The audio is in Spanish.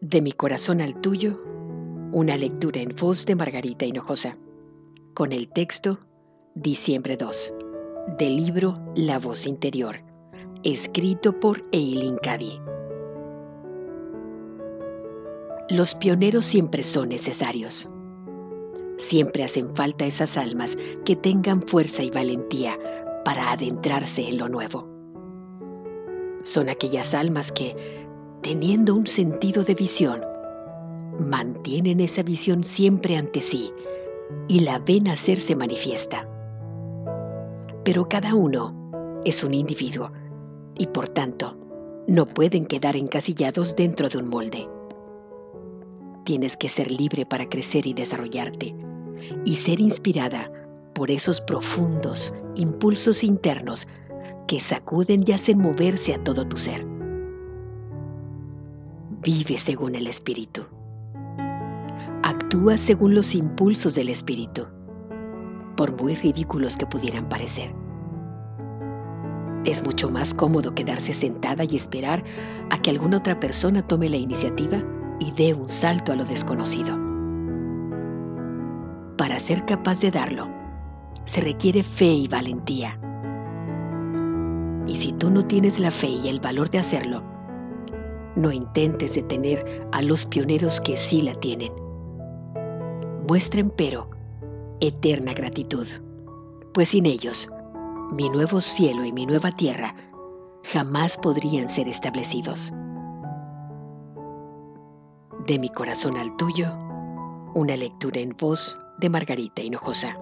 De mi corazón al tuyo, una lectura en voz de Margarita Hinojosa, con el texto Diciembre 2, del libro La voz interior, escrito por Eileen Cady. Los pioneros siempre son necesarios. Siempre hacen falta esas almas que tengan fuerza y valentía para adentrarse en lo nuevo. Son aquellas almas que teniendo un sentido de visión, mantienen esa visión siempre ante sí y la ven hacerse manifiesta. Pero cada uno es un individuo y por tanto no pueden quedar encasillados dentro de un molde. Tienes que ser libre para crecer y desarrollarte y ser inspirada por esos profundos impulsos internos que sacuden y hacen moverse a todo tu ser Vive según el Espíritu. Actúa según los impulsos del Espíritu, por muy ridículos que pudieran parecer. Es mucho más cómodo quedarse sentada y esperar a que alguna otra persona tome la iniciativa y dé un salto a lo desconocido. Para ser capaz de darlo, se requiere fe y valentía. Y si tú no tienes la fe y el valor de hacerlo, no intentes detener a los pioneros que sí la tienen. Muestren, pero, eterna gratitud, pues sin ellos, mi nuevo cielo y mi nueva tierra jamás podrían ser establecidos. De mi corazón al tuyo, una lectura en voz de Margarita Hinojosa.